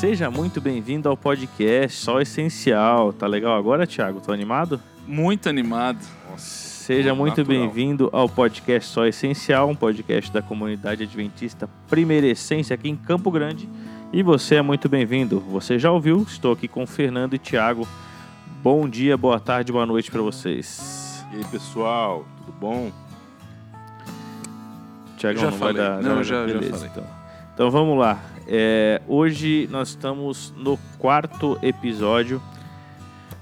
Seja muito bem-vindo ao podcast Só Essencial. Tá legal agora, Thiago? Tô animado? Muito animado. Seja muito bem-vindo ao podcast Só Essencial, um podcast da comunidade adventista Primeira Essência aqui em Campo Grande. E você é muito bem-vindo. Você já ouviu? Estou aqui com o Fernando e Thiago. Bom dia, boa tarde, boa noite para vocês. E aí, pessoal, tudo bom? Thiago Já não vai falei. dar. Não, vai já- já beleza, falei. Então. Então vamos lá. É, hoje nós estamos no quarto episódio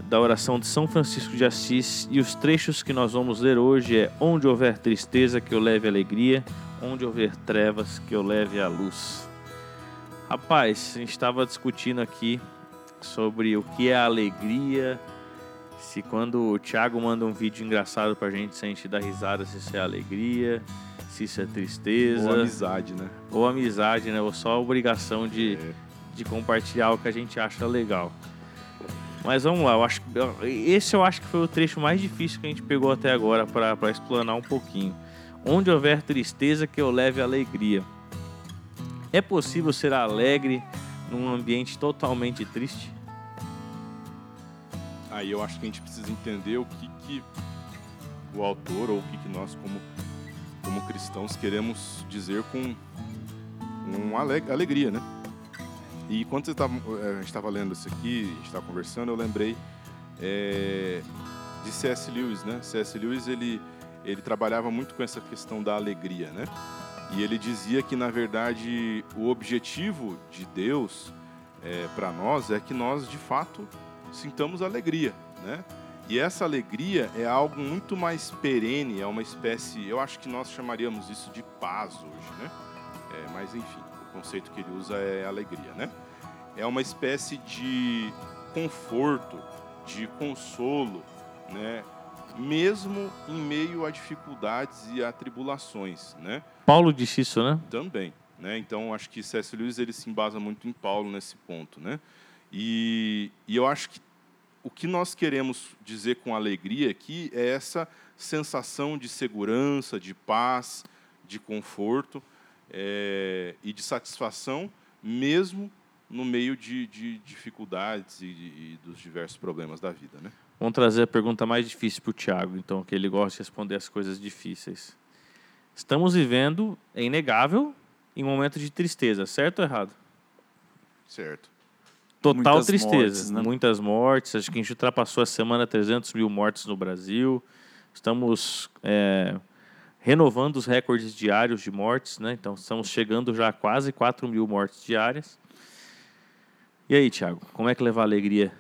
da oração de São Francisco de Assis e os trechos que nós vamos ler hoje é onde houver tristeza que eu leve alegria, onde houver trevas que eu leve a luz. Rapaz, a gente estava discutindo aqui sobre o que é alegria, se quando o Thiago manda um vídeo engraçado pra gente, se a gente dá risada, se isso é alegria, se isso é tristeza, Boa amizade, né? ou amizade, né? Ou só a obrigação de, É. de compartilhar o que a gente acha legal. Mas vamos lá, eu acho esse eu acho que foi o trecho mais difícil que a gente pegou até agora para explanar um pouquinho. Onde houver tristeza, que eu leve alegria. É possível ser alegre num ambiente totalmente triste? Aí eu acho que a gente precisa entender o que, que o autor ou o que, que nós, como, como cristãos, queremos dizer com, com ale- alegria, né? E quando você eh, a gente estava lendo isso aqui, a gente estava conversando, eu lembrei eh, de C.S. Lewis, né? C.S. Lewis, ele, ele trabalhava muito com essa questão da alegria, né? E ele dizia que, na verdade, o objetivo de Deus para nós é que nós, de fato, sintamos alegria, né? E essa alegria é algo muito mais perene, é uma espécie, eu acho que nós chamaríamos isso de paz hoje, né? É, mas enfim, o conceito que ele usa é alegria, né? É uma espécie de conforto, de consolo, né? Mesmo em meio a dificuldades e a tribulações, né? Paulo disse isso, né? Também, né? Então acho que C.S. Lewis ele se embasa muito em Paulo nesse ponto, né? E, e eu acho que o que nós queremos dizer com alegria aqui é essa sensação de segurança, de paz, de conforto é, e de satisfação, mesmo no meio de, de dificuldades e, de- e dos diversos problemas da vida, né? Vamos trazer a pergunta mais difícil para o Thiago, então, que ele gosta de responder as coisas difíceis. Estamos vivendo, é inegável, em um momento de tristeza, certo ou errado? Certo. Total Muitas tristeza, mortes, né? muitas mortes. Acho que a gente ultrapassou a semana 300 mil mortes no Brasil. Estamos é, renovando os recordes diários de mortes, né? Então estamos chegando já a quase 4 mil mortes diárias. E aí, Thiago, como é que levar alegria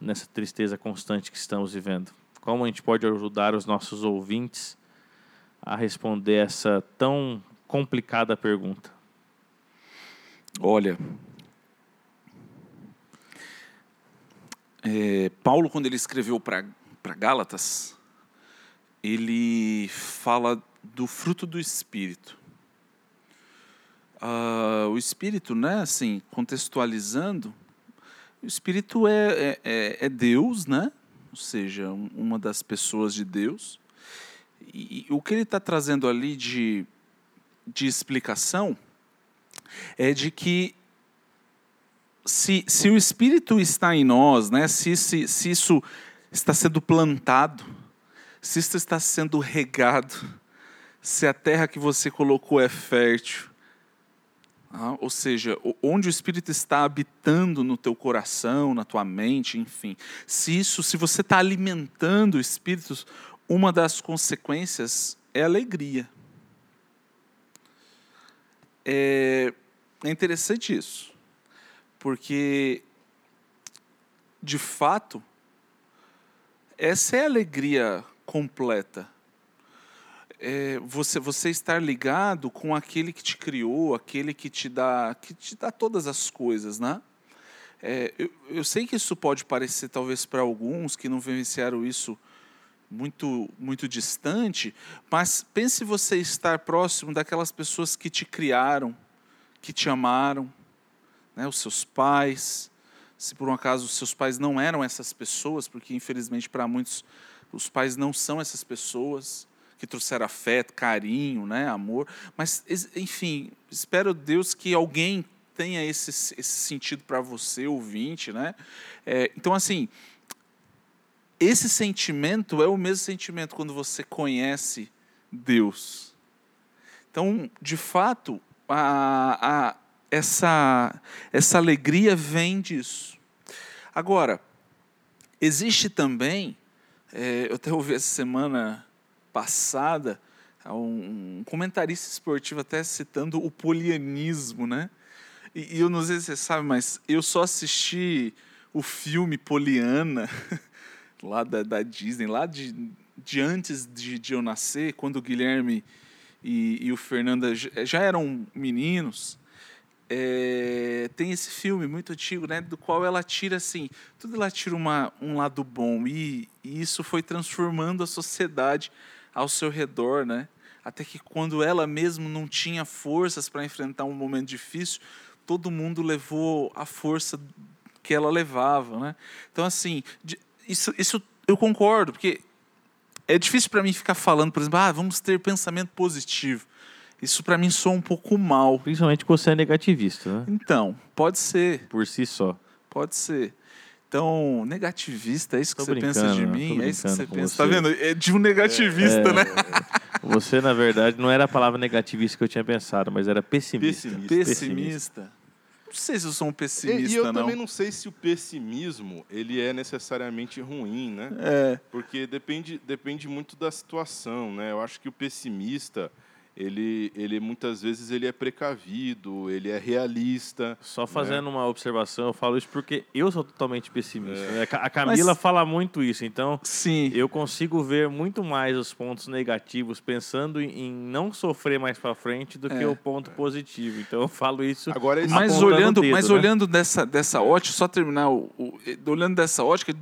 nessa tristeza constante que estamos vivendo? Como a gente pode ajudar os nossos ouvintes a responder essa tão complicada pergunta? Olha, é, Paulo, quando ele escreveu para Gálatas, ele fala do fruto do Espírito. Ah, o Espírito, né, assim, contextualizando, o Espírito é, é, é- é Deus, né? ou seja, um- uma das pessoas de Deus. E, e o que ele está trazendo ali de, de explicação é de que se, se o Espírito está em nós, né, se, se, se isso está sendo plantado, se isso está sendo regado, se a terra que você colocou é fértil, ah, ou seja, onde o Espírito está habitando no teu coração, na tua mente, enfim, se isso, se você está alimentando o Espírito, uma das consequências é alegria. É, é interessante isso, porque, de fato, essa é a alegria completa. É você, você estar ligado com aquele que te criou, aquele que te dá, que te dá todas as coisas, né? É, eu, eu sei que isso pode parecer, talvez, para alguns que não vivenciaram isso muito, muito distante, mas pense você estar próximo daquelas pessoas que te criaram, que te amaram, né, os seus pais. Se por um acaso os seus pais não eram essas pessoas, porque infelizmente para muitos os pais não são essas pessoas que trouxeram afeto, carinho, né, amor. Mas, enfim, espero Deus que alguém tenha esse, esse sentido para você, ouvinte, né? É, então, assim, esse sentimento é o mesmo sentimento quando você conhece Deus. Então, de fato, a, a, essa, essa alegria vem disso. Agora, existe também, é, eu até ouvi essa semana passada, um, comentarista esportivo até citando o polianismo, né? E, eu não sei se você sabe, mas eu só assisti o filme Poliana, lá da, da Disney, lá de, de antes de, de eu nascer, quando o Guilherme e, e o Fernanda já eram meninos, é, tem esse filme muito antigo, né, do qual ela tira assim, tudo ela tira uma, um lado bom e, e isso foi transformando a sociedade ao seu redor, né? Até que quando ela mesmo não tinha forças para enfrentar um momento difícil, todo mundo levou a força que ela levava, né? Então assim, isso, isso eu concordo, porque é difícil para mim ficar falando, por exemplo, ah, vamos ter pensamento positivo. Isso para mim soa um pouco mal. Principalmente quando você é negativista, né? Então, pode ser. Por si só. Pode ser. Então, negativista, é isso que tô você pensa de mim? É isso que você pensa. Você. Tá vendo? É de um negativista, é, né? Você, na verdade, não era a palavra negativista que eu tinha pensado, mas era pessimista. Pessimista. pessimista. Não sei se eu sou um pessimista, e, e eu não. também não sei se o pessimismo ele é necessariamente ruim, né? É. Porque depende, depende muito da situação, né? Eu acho que o pessimista ele, ele muitas vezes ele é precavido, ele é realista. Só fazendo né? uma observação, eu falo isso porque eu sou totalmente pessimista. É. Né? A Camila Mas, fala muito isso, então sim. eu consigo ver muito mais os pontos negativos pensando em não sofrer mais para frente do é. que o ponto positivo. Então eu falo isso. Agora, mas olhando, dedo, mas né? olhando dessa dessa ótica, só terminar o, o, olhando dessa ótica,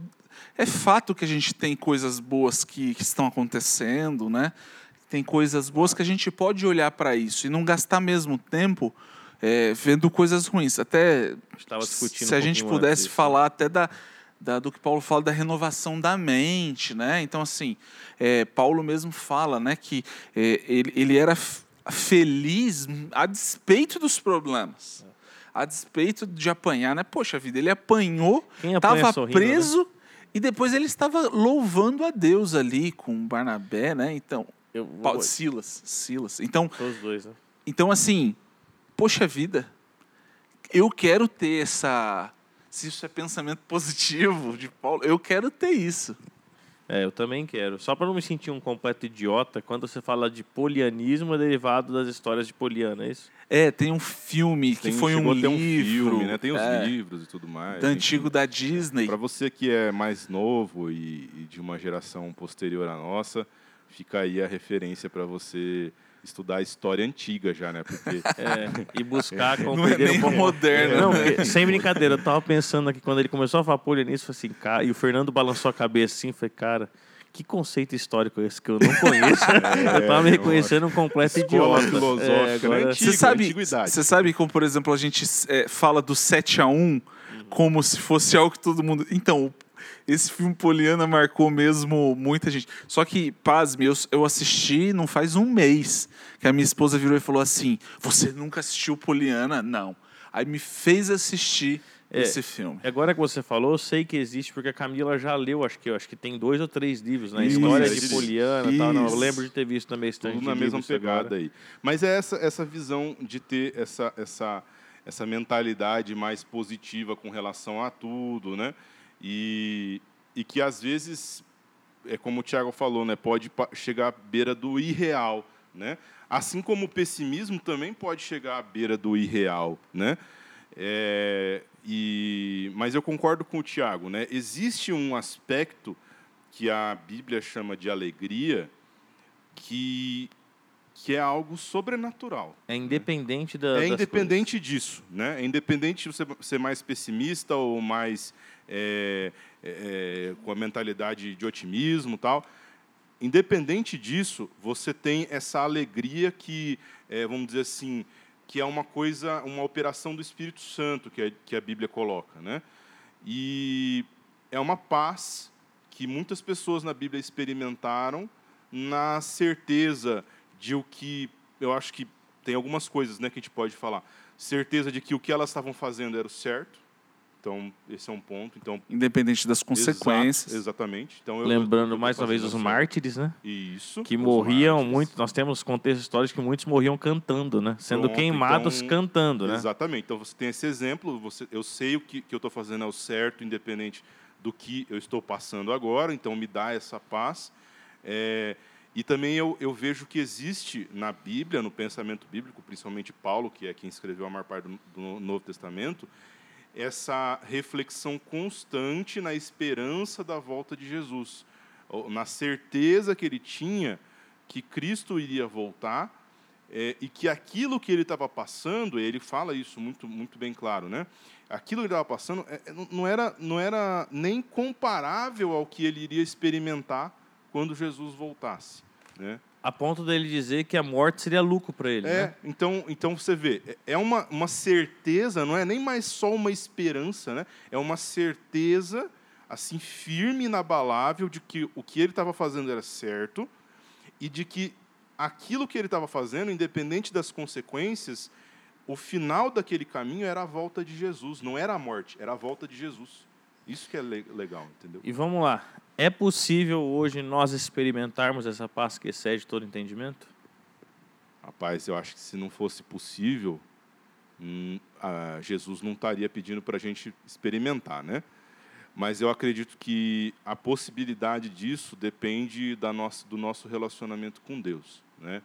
é fato que a gente tem coisas boas que, que estão acontecendo, né? Tem coisas boas que a gente pode olhar para isso e não gastar mesmo tempo é, vendo coisas ruins. Até se a um gente pudesse falar até da, da, do que Paulo fala da renovação da mente, né? Então assim, é, Paulo mesmo fala, né, que é, ele, ele era feliz a despeito dos problemas, a despeito de apanhar, né? Poxa vida, ele apanhou, estava né? preso. Né? E depois ele estava louvando a Deus ali com Barnabé, né? Então, eu vou... Silas, Silas. Então, os dois, né? Então, assim, poxa vida, eu quero ter essa. Se isso é pensamento positivo de Paulo, eu quero ter isso. É, eu também quero. Só para não me sentir um completo idiota, quando você fala de polianismo, é derivado das histórias de Poliana, é isso? É, tem um filme que tem, foi um livro. Um filme, né? Tem os é, livros e tudo mais. Do antigo da Disney. Para você que é mais novo e, e de uma geração posterior à nossa, fica aí a referência para você estudar a história antiga já, né? Porque é, e buscar compreender não é um pouco moderno. Não, porque, sem brincadeira, eu tava pensando aqui quando ele começou a falar polianismo, falei assim, cara, e o Fernando balançou a cabeça assim, falei, cara, que conceito histórico é esse que eu não conheço? É, eu tava me reconhecendo um completo idiota. filosófica, é, agora... né? Antigo, você sabe, você sabe como, por exemplo, a gente é, fala do 7 a 1 como se fosse algo que todo mundo... Então, esse filme Poliana marcou mesmo muita gente. Só que, pasme, eu, eu assisti não faz um mês que a minha esposa virou e falou assim: Você nunca assistiu Poliana? Não. Aí me fez assistir é, esse filme. Agora que você falou, eu sei que existe, porque a Camila já leu, acho que, acho que tem dois ou três livros, né? História de Poliana e tal. Não, eu lembro de ter visto na minha estante. Tudo na mesma pegada agora. aí. Mas é essa, essa visão de ter essa, essa, essa mentalidade mais positiva com relação a tudo, né? E, e que às vezes, é como o Tiago falou, né, pode chegar à beira do irreal. Né? Assim como o pessimismo também pode chegar à beira do irreal. Né? É, e, mas eu concordo com o Tiago. Né? Existe um aspecto que a Bíblia chama de alegria que que é algo sobrenatural. É independente da. É independente coisas. disso, né? É independente de você ser mais pessimista ou mais é, é, com a mentalidade de otimismo, tal. Independente disso, você tem essa alegria que, é, vamos dizer assim, que é uma coisa, uma operação do Espírito Santo que a, que a Bíblia coloca, né? E é uma paz que muitas pessoas na Bíblia experimentaram na certeza de o que eu acho que tem algumas coisas né, que a gente pode falar. certeza de que o que elas estavam fazendo era o certo. Então, esse é um ponto. Então, Independente das consequências. Exato, exatamente. Então, eu- Lembrando eu mais uma vez os certo. mártires, né? Isso. Que morriam mártires. muito. Nós temos contexto histórico que muitos morriam cantando, né? Sendo Pronto, queimados então, cantando, né? Exatamente. Então você tem esse exemplo, você, eu sei o que, que eu estou fazendo é o certo, independente do que eu estou passando agora, então me dá essa paz. É, e também eu, eu vejo que existe na Bíblia, no pensamento bíblico, principalmente Paulo, que é quem escreveu a maior parte do, do Novo Testamento, essa reflexão constante na esperança da volta de Jesus, na certeza que ele tinha que Cristo iria voltar é, e que aquilo que ele estava passando, ele fala isso muito, muito bem claro, né? Aquilo que ele estava passando é, é, não, era, não era nem comparável ao que ele iria experimentar quando Jesus voltasse, né? A ponto dele dizer que a morte seria lucro para ele, É, né? então, então você vê, é- é uma, uma certeza, não é nem mais só uma esperança, né? É uma certeza assim firme e inabalável de que o que ele estava fazendo era certo e de que aquilo que ele estava fazendo, independente das consequências, o final daquele caminho era a volta de Jesus, não era a morte, era a volta de Jesus. Isso que é le- legal, entendeu? E vamos lá. É possível hoje nós experimentarmos essa paz que excede todo entendimento? Rapaz, eu acho que se não fosse possível, hum, Jesus não estaria pedindo para a gente experimentar, né? Mas eu acredito que a possibilidade disso depende da nossa, do nosso relacionamento com Deus, né?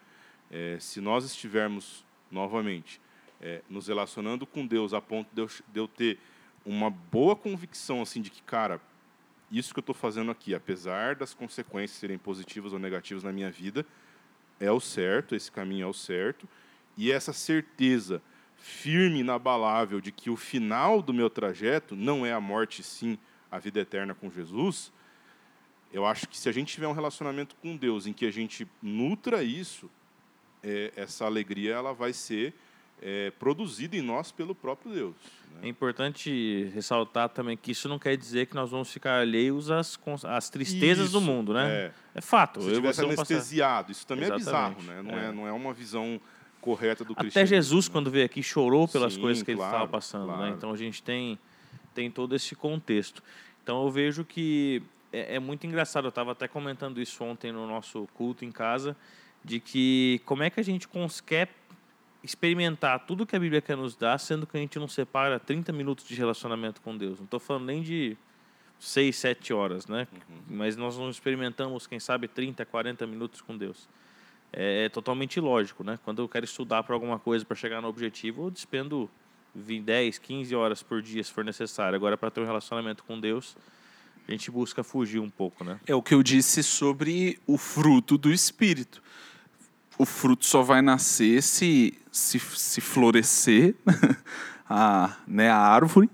É, se nós estivermos novamente é, nos relacionando com Deus a ponto de eu, de eu ter uma boa convicção assim de que, cara, isso que eu estou fazendo aqui, apesar das consequências serem positivas ou negativas na minha vida, é o certo, esse caminho é o certo, e essa certeza firme, inabalável de que o final do meu trajeto não é a morte, sim a vida eterna com Jesus, eu acho que se a gente tiver um relacionamento com Deus em que a gente nutra isso, é, essa alegria ela vai ser é, produzida em nós pelo próprio Deus. É né? importante ressaltar também que isso não quer dizer que nós vamos ficar alheios às, às tristezas do Isso, mundo, né? é. É, fato. Se tivesse vamos passar- anestesiado, isso também é bizarro, Exatamente, né? Não é. é. não é uma visão correta do Até cristianismo. Jesus, né? quando veio aqui, chorou pelas Sim, coisas que ele claro, estava passando. Né? claro. Então a gente tem, tem todo esse contexto. Então eu vejo que é, é muito engraçado. Eu estava até comentando isso ontem no nosso culto em casa, de que como é que a gente quer experimentar tudo que a Bíblia quer nos dar, sendo que a gente não separa 30 minutos de relacionamento com Deus. Não estou falando nem de 6, 7 horas, né? Uhum. Mas nós não experimentamos, quem sabe, 30, 40 minutos com Deus. É totalmente lógico, né? Quando eu quero estudar para alguma coisa para chegar no objetivo, eu despendo 20, 10, 15 horas por dia se for necessário. Agora, para ter um relacionamento com Deus, a gente busca fugir um pouco, né? É o que eu disse sobre o fruto do Espírito. O fruto só vai nascer se, se, se florescer a, né, a árvore.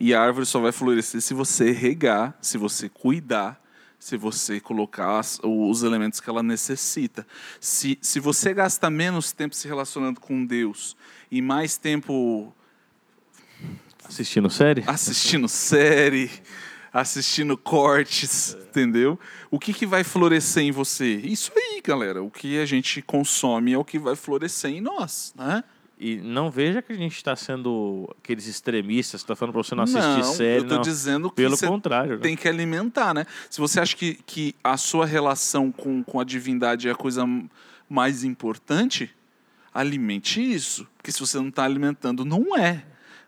E a árvore só vai florescer se você regar, se você cuidar, se você colocar as- os elementos que ela necessita. Se, se você gasta menos tempo se relacionando com Deus e mais tempo Assistindo série? assistindo série, assistindo cortes, entendeu? O que, que vai florescer em você? Isso aí, galera. O que a gente consome é o que vai florescer em nós, né? E não veja que a gente está sendo aqueles extremistas que está falando para você não assistir não, série. eu tô não. dizendo que Pelo você contrário. né? tem que alimentar, né? Se você acha que, que a sua relação com, com a divindade é a coisa mais importante, alimente isso. Porque se você não está alimentando, não é.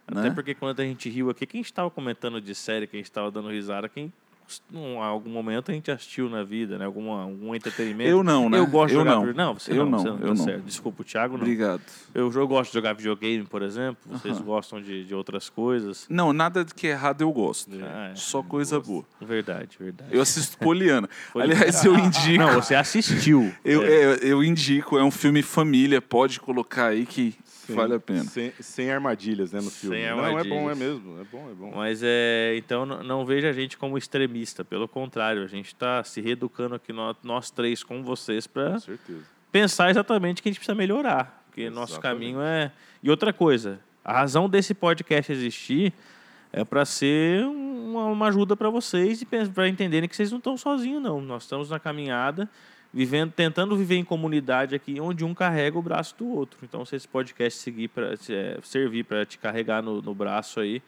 Até né? porque quando a gente riu aqui, quem estava comentando de série, quem estava dando risada, quem em algum momento a gente assistiu na vida, né? Alguma, algum entretenimento. Eu não, né? Eu gosto de Eu jogar não. videogame. Não, você Eu não, não, você eu tá não. certo. Desculpa, o Thiago não. Obrigado. Eu, eu gosto de jogar videogame, por exemplo. Vocês gostam de, de outras coisas. Não, nada que é errado eu gosto. Ah, é. Só coisa boa. Verdade, verdade. Eu assisto Poliana. Aliás, eu indico. Não, você assistiu. Eu, É. é, eu indico, é um filme família, pode colocar aí que Sem- vale a pena. Sem, sem armadilhas, né, no filme. Sem Não, é bom, é armadilhas. mesmo. É bom, é bom. Mas é, então não, não veja a gente como extremista, pelo contrário, a gente está se reeducando aqui nós, nós três com vocês para pensar exatamente que a gente precisa melhorar, porque nosso Exatamente. caminho é e outra coisa, a razão desse podcast existir é para ser uma, uma ajuda para vocês e para entenderem que vocês não estão sozinhos não, nós estamos na caminhada vivendo, tentando viver em comunidade aqui, onde um carrega o braço do outro. Então, se esse podcast seguir para é, servir para te carregar no, no braço aí,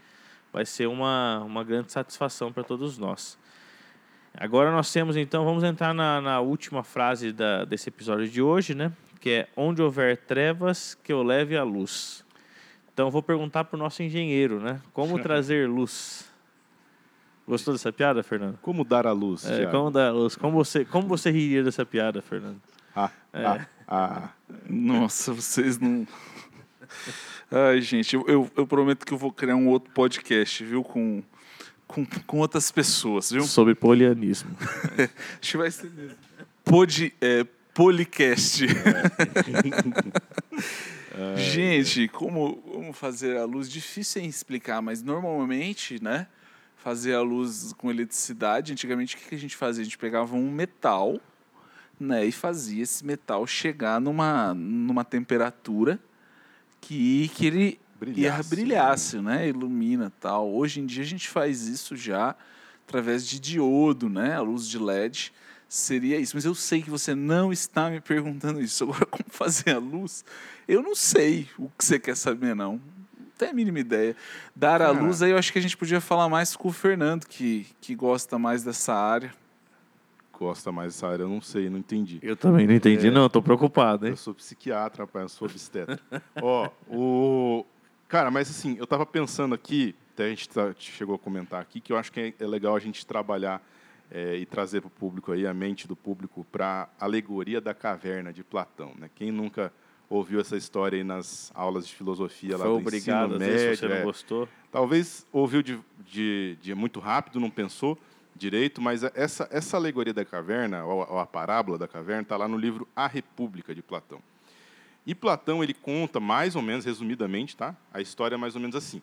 vai ser uma, uma grande satisfação para todos nós. Agora nós temos então, vamos entrar na, na última frase da, desse episódio de hoje, né? Que é onde houver trevas, que eu leve a luz. Então vou perguntar para o nosso engenheiro, né? Como trazer luz? Gostou dessa piada, Fernando? Como dar a luz? É, como dar a luz? Como você, como você riria dessa piada, Fernando? Ah, é. ah, ah. Nossa, vocês não. Ai, gente, eu, eu, eu, prometo que eu vou criar um outro podcast, viu? Com, com, com outras pessoas, viu? Sobre polianismo. Acho que vai ser. Pod, é, policast. É. gente, como, como fazer a luz? Difícil em explicar, mas normalmente, né? Fazer a luz com eletricidade. Antigamente, o que a gente fazia? A gente pegava um metal, né? E fazia esse metal chegar numa, numa temperatura que, que ele brilhasse, ia brilhasse, né? Ilumina tal. Hoje em dia a gente faz isso já através de diodo, né? A luz de LED seria isso. Mas eu sei que você não está me perguntando isso. Agora, como fazer a luz? Eu não sei o que você quer saber, não. Tenho a mínima ideia. Dar a luz, aí eu acho que a gente podia falar mais com o Fernando, que, que gosta mais dessa área gosta mais dessa área, eu não sei, não entendi. Eu também não entendi, é, não, tô preocupado, hein? Eu sou psiquiatra, rapaz, eu sou obstetra. Ó, o. Cara, mas assim, eu tava pensando aqui, até a gente tá, chegou a comentar aqui, que eu acho que é, é legal a gente trabalhar é, e trazer para o público aí, a mente do público, para a alegoria da caverna de Platão. Né? Quem nunca ouviu essa história aí nas aulas de filosofia Foi lá do obrigado, ensino médio, se você não é, gostou. Talvez ouviu de, de, de muito rápido, não pensou, direito, mas essa, essa alegoria da caverna, ou a, ou a parábola da caverna, está lá no livro A República, de Platão. E Platão ele conta, mais ou menos, resumidamente, tá? a história é mais ou menos assim.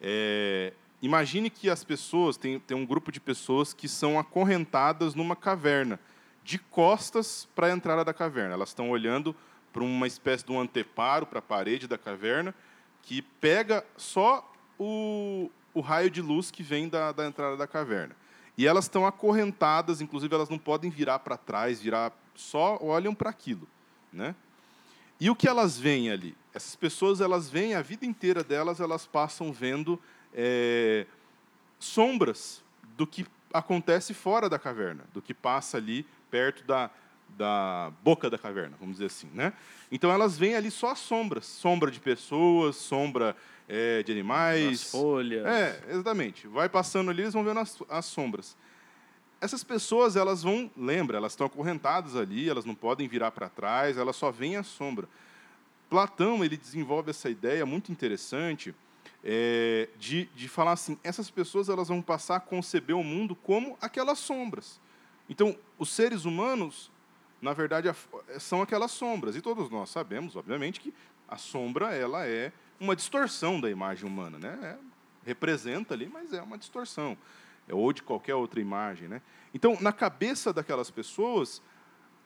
É, imagine que as pessoas, tem, tem um grupo de pessoas que são acorrentadas numa caverna, de costas para a entrada da caverna. Elas estão olhando para uma espécie de um anteparo para a parede da caverna, que pega só o, o raio de luz que vem da, da entrada da caverna. E elas estão acorrentadas, inclusive elas não podem virar para trás, virar só olham para aquilo, né? E o que elas veem ali? Essas pessoas elas veem a vida inteira delas, elas passam vendo é, sombras do que acontece fora da caverna, do que passa ali perto da, da boca da caverna, vamos dizer assim, né? Então elas veem ali só as sombras, sombra de pessoas, sombra é, de animais. As folhas. É, exatamente. Vai passando ali, eles vão vendo as, as sombras. Essas pessoas, elas vão, lembra, elas estão acorrentadas ali, elas não podem virar para trás, elas só veem a sombra. Platão ele desenvolve essa ideia muito interessante é, de, de falar assim, essas pessoas elas vão passar a conceber o mundo como aquelas sombras. Então, os seres humanos, na verdade, são aquelas sombras. E todos nós sabemos, obviamente, que a sombra ela é uma distorção da imagem humana, né? É, representa ali, mas é uma distorção, é, ou de qualquer outra imagem, né? Então, na cabeça daquelas pessoas,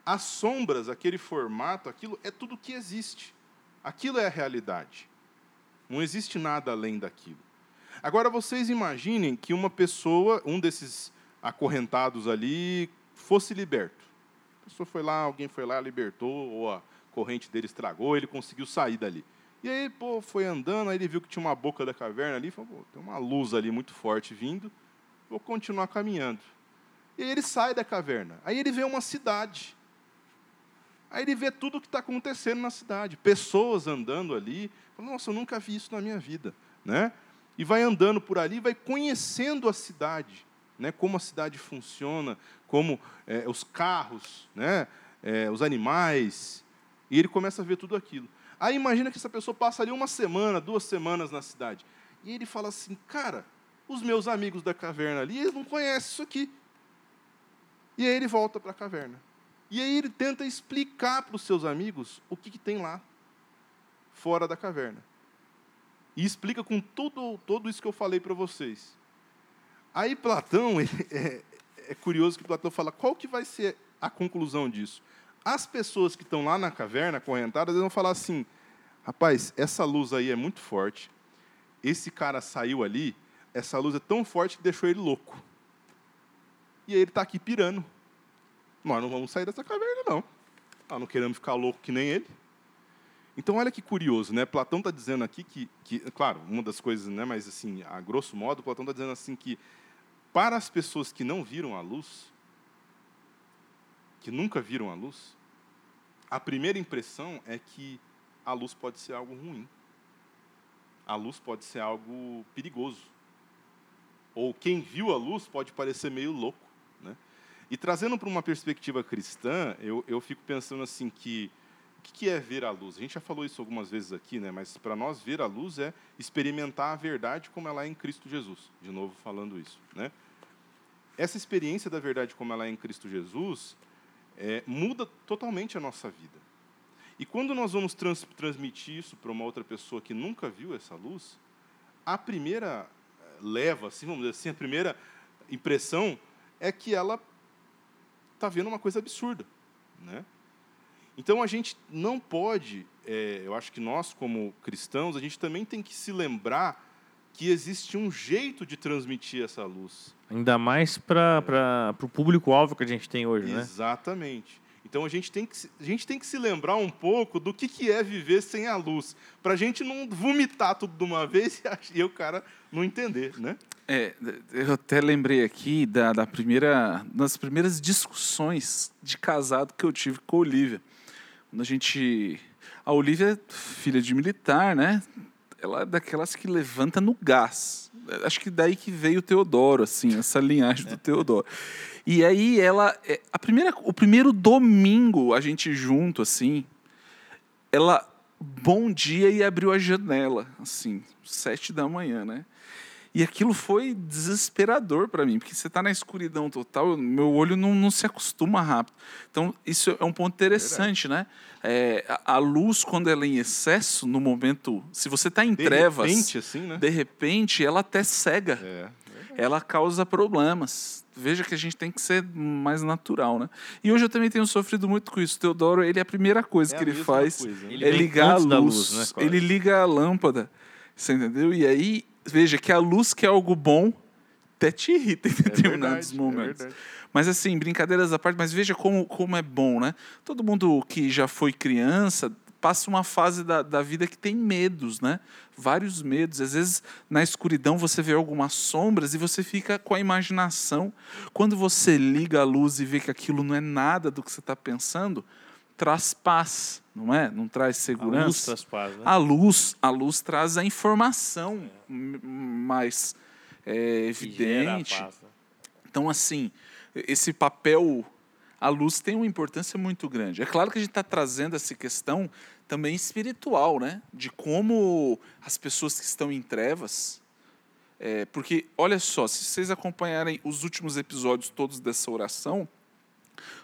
as sombras, aquele formato, aquilo é tudo que existe. Aquilo é a realidade. Não existe nada além daquilo. Agora vocês imaginem que uma pessoa, um desses acorrentados ali, fosse liberto. Pessoa foi lá, alguém foi lá, libertou, ou a corrente dele estragou, ele conseguiu sair dali. E aí, pô, foi andando, aí ele viu que tinha uma boca da caverna ali, falou, tem uma luz ali muito forte vindo, vou continuar caminhando. E aí ele sai da caverna. Aí ele vê uma cidade. Aí ele vê tudo o que está acontecendo na cidade. Pessoas andando ali. Fala, Nossa, eu nunca vi isso na minha vida. Né? E vai andando por ali, vai conhecendo a cidade. Né? Como a cidade funciona, como é, os carros, né? É, os animais. E ele começa a ver tudo aquilo. Aí imagina que essa pessoa passa ali uma semana, duas semanas na cidade. E ele fala assim, cara, os meus amigos da caverna ali, eles não conhecem isso aqui. E aí ele volta para a caverna. E aí ele tenta explicar para os seus amigos o que, que tem lá, fora da caverna. E explica com tudo, tudo isso que eu falei para vocês. Aí Platão, é, é curioso que Platão fala, qual que vai ser a conclusão disso? As pessoas que estão lá na caverna, acorrentadas, eles vão falar assim: rapaz, essa luz aí é muito forte. Esse cara saiu ali, essa luz é tão forte que deixou ele louco. E aí ele está aqui pirando. nós não vamos sair dessa caverna, não. Nós não queremos ficar louco que nem ele. Então, olha que curioso, né? Platão está dizendo aqui que, que, claro, uma das coisas, né? Mas assim, a grosso modo, Platão está dizendo assim que para as pessoas que não viram a luz, que nunca viram a luz, a primeira impressão é que a luz pode ser algo ruim. A luz pode ser algo perigoso. Ou quem viu a luz pode parecer meio louco. Né? E trazendo para uma perspectiva cristã, eu, eu fico pensando assim que o que é ver a luz? A gente já falou isso algumas vezes aqui, né? mas para nós ver a luz é experimentar a verdade como ela é em Cristo Jesus. De novo falando isso. Né? Essa experiência da verdade como ela é em Cristo Jesus é, muda totalmente a nossa vida. E quando nós vamos trans, transmitir isso para uma outra pessoa que nunca viu essa luz, a primeira eh, leva, assim, vamos dizer assim, a primeira impressão é que ela está vendo uma coisa absurda. Né? Então a gente não pode, é, eu acho que nós, como cristãos, a gente também tem que se lembrar que existe um jeito de transmitir essa luz. Ainda mais para o público-alvo que a gente tem hoje, né? Exatamente. Então a gente tem que, a gente tem que se lembrar um pouco do que, que é viver sem a luz, para a gente não vomitar tudo de uma vez e, o cara não entender, né? É, eu até lembrei aqui da, da primeira, das primeiras discussões de casado que eu tive com a Olivia. A gente, a Olivia, é filha de militar, né? Ela é daquelas que levanta no gás. Acho que daí que veio o Teodoro, assim, essa linhagem do Teodoro. E aí ela, é, a primeira, o primeiro domingo a gente junto assim, ela bom dia e abriu a janela, assim, sete da manhã, né? E aquilo foi desesperador para mim, porque você está na escuridão total, meu olho não, não, se acostuma rápido. Então, isso é um ponto interessante, Verdade. né? É, a, a, luz, quando ela é em excesso, no momento. Se você está em de trevas. De repente, assim, né? De repente, ela até cega. É ela causa problemas. Veja que a gente tem que ser mais natural, né? E hoje eu também tenho sofrido muito com isso. Teodoro, ele é a primeira coisa é que ele faz coisa, né? é ligar a luz. luz né? Ele liga a lâmpada, você entendeu? E aí, veja que a luz que é algo bom até te irrita em é determinados é verdade, momentos. É mas assim, brincadeiras à parte, mas veja como, como é bom, né? Todo mundo que já foi criança passa uma fase da, da vida que tem medos, né? Vários medos. Às vezes, na escuridão, você vê algumas sombras e você fica com a imaginação. Quando você liga a luz e vê que aquilo não é nada do que você está pensando, traz paz, não é? Não traz segurança. A luz traz paz, né? A luz, a luz traz a informação é. mais é, evidente. Paz, né? Então, assim, esse papel a luz tem uma importância muito grande. É claro que a gente está trazendo essa questão também espiritual, né? De como as pessoas que estão em trevas. É, porque, olha só, se vocês acompanharem os últimos episódios todos dessa oração,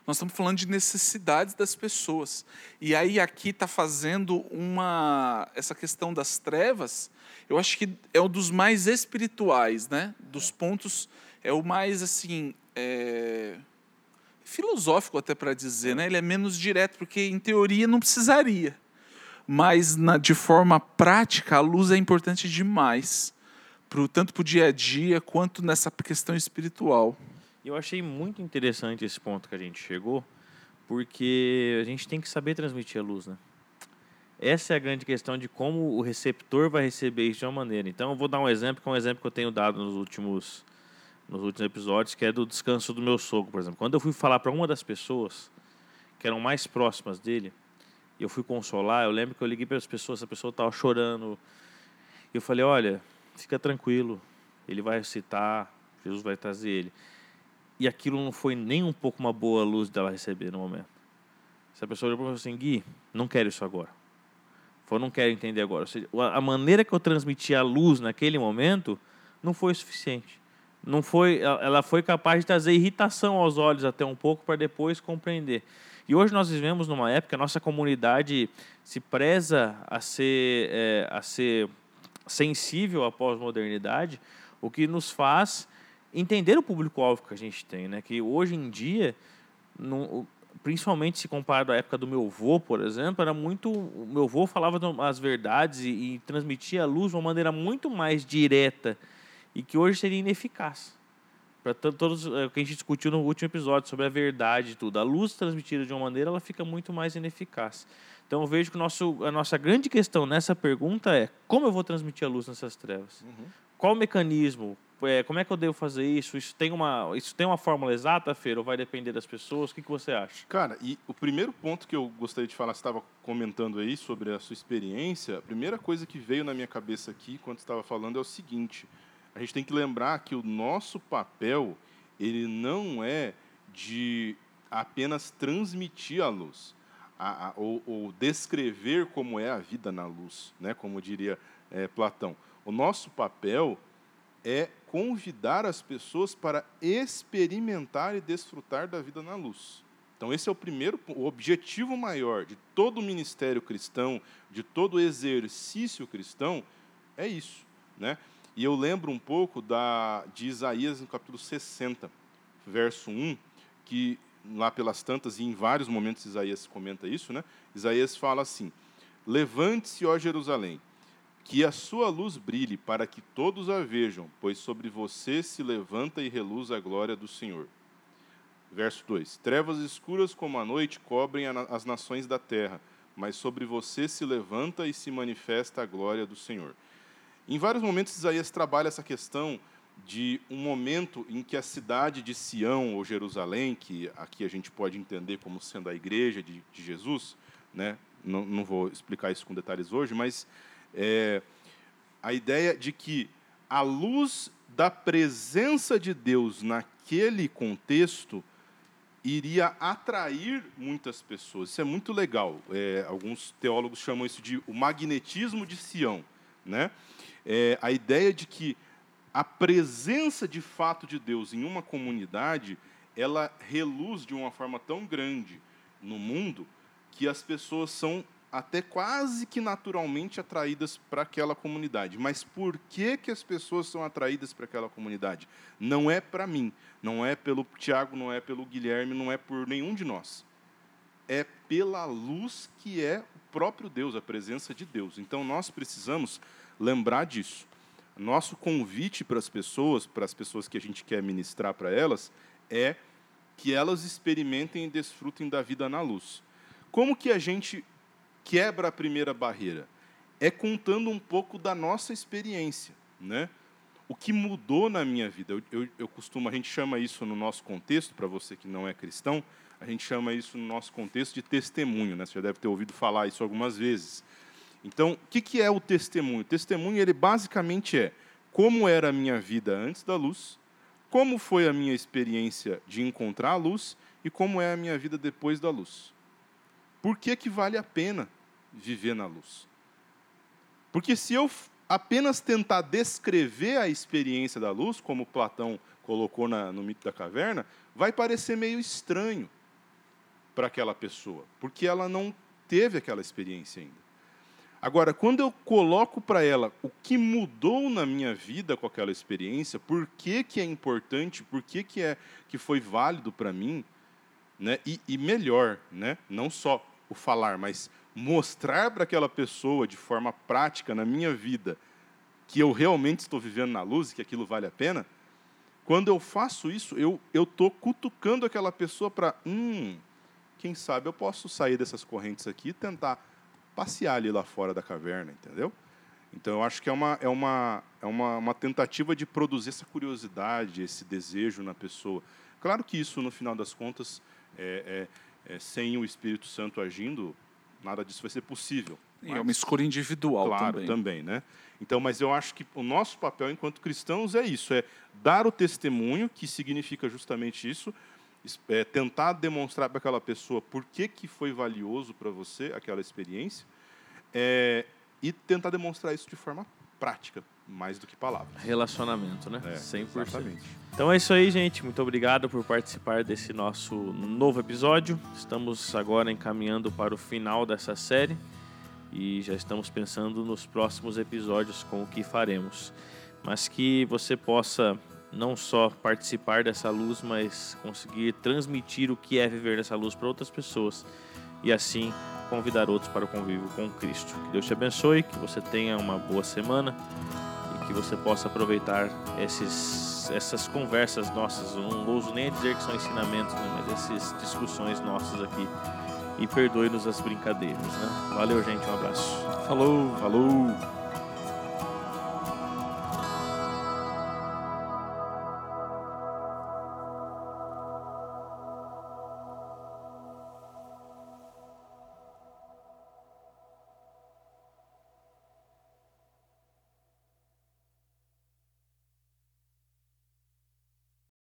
nós estamos falando de necessidades das pessoas. E aí aqui está fazendo uma essa questão das trevas. Eu acho que é um dos mais espirituais, né? Dos pontos é o mais assim é, filosófico até para dizer, né? Ele é menos direto porque em teoria não precisaria, mas na, de forma prática a luz é importante demais, pro, tanto para o dia a dia quanto nessa questão espiritual. Eu achei muito interessante esse ponto que a gente chegou, porque a gente tem que saber transmitir a luz, né? Essa é a grande questão de como o receptor vai receber isso de uma maneira. Então, eu vou dar um exemplo, que é um exemplo que eu tenho dado nos últimos nos últimos episódios, que é do descanso do meu sogro, por exemplo. Quando eu fui falar para uma das pessoas que eram mais próximas dele, eu fui consolar, eu lembro que eu liguei para as pessoas, a pessoa estava chorando. Eu falei: Olha, fica tranquilo, ele vai citar, Jesus vai trazer ele. E aquilo não foi nem um pouco uma boa luz dela receber no momento. Essa pessoa olhou para mim assim: Gui, não quero isso agora. Eu não quero entender agora. Seja, a maneira que eu transmiti a luz naquele momento não foi suficiente não foi, ela foi capaz de trazer irritação aos olhos até um pouco para depois compreender. E hoje nós vivemos numa época, a nossa comunidade se preza a ser, é, a ser sensível à pós-modernidade, o que nos faz entender o público-alvo que a gente tem. Né? Que hoje em dia, no, principalmente se comparado à época do meu avô, por exemplo, era muito. O meu avô falava as verdades e, e transmitia a luz de uma maneira muito mais direta e que hoje seria ineficaz. para todos é, o que a gente discutiu no último episódio sobre a verdade e tudo. A luz transmitida de uma maneira, ela fica muito mais ineficaz. Então eu vejo que o nosso, a nossa grande questão nessa pergunta é como eu vou transmitir a luz nessas trevas? Uhum. Qual o mecanismo? É, como é que eu devo fazer isso? Isso tem uma, isso tem uma fórmula exata, Feira, ou vai depender das pessoas? O que, que você acha? Cara, e o primeiro ponto que eu gostaria de falar, você estava comentando aí sobre a sua experiência, a primeira coisa que veio na minha cabeça aqui, quando estava falando, é o seguinte, a gente tem que lembrar que o nosso papel, ele não é de apenas transmitir a luz, a, a, ou, ou, descrever como é a vida na luz, né? como diria é, Platão. O nosso papel é convidar as pessoas para experimentar e desfrutar da vida na luz. Então esse é o primeiro, o objetivo maior de todo o ministério cristão, de todo o exercício cristão, é isso, né? E eu lembro um pouco da de Isaías no capítulo 60, verso 1, que lá pelas tantas e em vários momentos Isaías comenta isso, né? Isaías fala assim: Levante-se, ó Jerusalém, que a sua luz brilhe, para que todos a vejam, pois sobre você se levanta e reluz a glória do Senhor. Verso 2: Trevas escuras como a noite cobrem as nações da terra, mas sobre você se levanta e se manifesta a glória do Senhor. Em vários momentos, Isaías trabalha essa questão de um momento em que a cidade de Sião ou Jerusalém, que aqui a gente pode entender como sendo a igreja de, de Jesus, né? não, não vou explicar isso com detalhes hoje, mas é, a ideia de que a luz da presença de Deus naquele contexto iria atrair muitas pessoas. Isso é muito legal. É, alguns teólogos chamam isso de o magnetismo de Sião. Né? É, a ideia de que a presença de fato de Deus em uma comunidade, ela reluz de uma forma tão grande no mundo que as pessoas são até quase que naturalmente atraídas para aquela comunidade. Mas por que, que as pessoas são atraídas para aquela comunidade? Não é para mim, não é pelo Tiago, não é pelo Guilherme, não é por nenhum de nós. É pela luz que é o próprio Deus, a presença de Deus. Então nós precisamos lembrar disso. Nosso convite para as pessoas, para as pessoas que a gente quer ministrar para elas, é que elas experimentem e desfrutem da vida na luz. Como que a gente quebra a primeira barreira? É contando um pouco da nossa experiência, né? O que mudou na minha vida? Eu, eu, eu costumo, a gente chama isso no nosso contexto, para você que não é cristão, a gente chama isso no nosso contexto de testemunho, né? Você já deve ter ouvido falar isso algumas vezes. Então, o que, que é o testemunho? O testemunho, ele basicamente é como era a minha vida antes da luz, como foi a minha experiência de encontrar a luz e como é a minha vida depois da luz. Por que, que vale a pena viver na luz? Porque se eu apenas tentar descrever a experiência da luz, como Platão colocou na, no mito da caverna, vai parecer meio estranho para aquela pessoa, porque ela não teve aquela experiência ainda. Agora, quando eu coloco para ela o que mudou na minha vida com aquela experiência, por que, que é importante, por que, que, é, que foi válido para mim, né? E, e, melhor, né? não só o falar, mas mostrar para aquela pessoa de forma prática na minha vida que eu realmente estou vivendo na luz e que aquilo vale a pena, quando eu faço isso, eu estou cutucando aquela pessoa para, hum, quem sabe eu posso sair dessas correntes aqui e tentar passear ali lá fora da caverna, entendeu? Então eu acho que é uma, é uma, é uma, uma tentativa de produzir essa curiosidade, esse desejo na pessoa. Claro que isso, no final das contas, é, é é, sem o Espírito Santo agindo, nada disso vai ser possível. E mas, é uma escolha individual claro, também. também, né? Então, mas eu acho que o nosso papel enquanto cristãos é isso, é dar o testemunho, que significa justamente isso, é tentar demonstrar para aquela pessoa por que, que foi valioso para você aquela experiência, é, e tentar demonstrar isso de forma prática, mais do que palavras. Relacionamento, né? É, 100%. Exatamente. Então é isso aí, gente. Muito obrigado por participar desse nosso novo episódio. Estamos agora encaminhando para o final dessa série e já estamos pensando nos próximos episódios com o que faremos. Mas que você possa não só participar dessa luz, mas conseguir transmitir o que é viver nessa luz para outras pessoas e assim convidar outros para o convívio com Cristo. Que Deus te abençoe, que você tenha uma boa semana e que você possa aproveitar esses essas, essas conversas nossas. Eu não ouso nem dizer que são ensinamentos, né? mas essas discussões nossas aqui. E perdoe-nos as brincadeiras, né? Valeu, gente. Um abraço. Falou. Falou!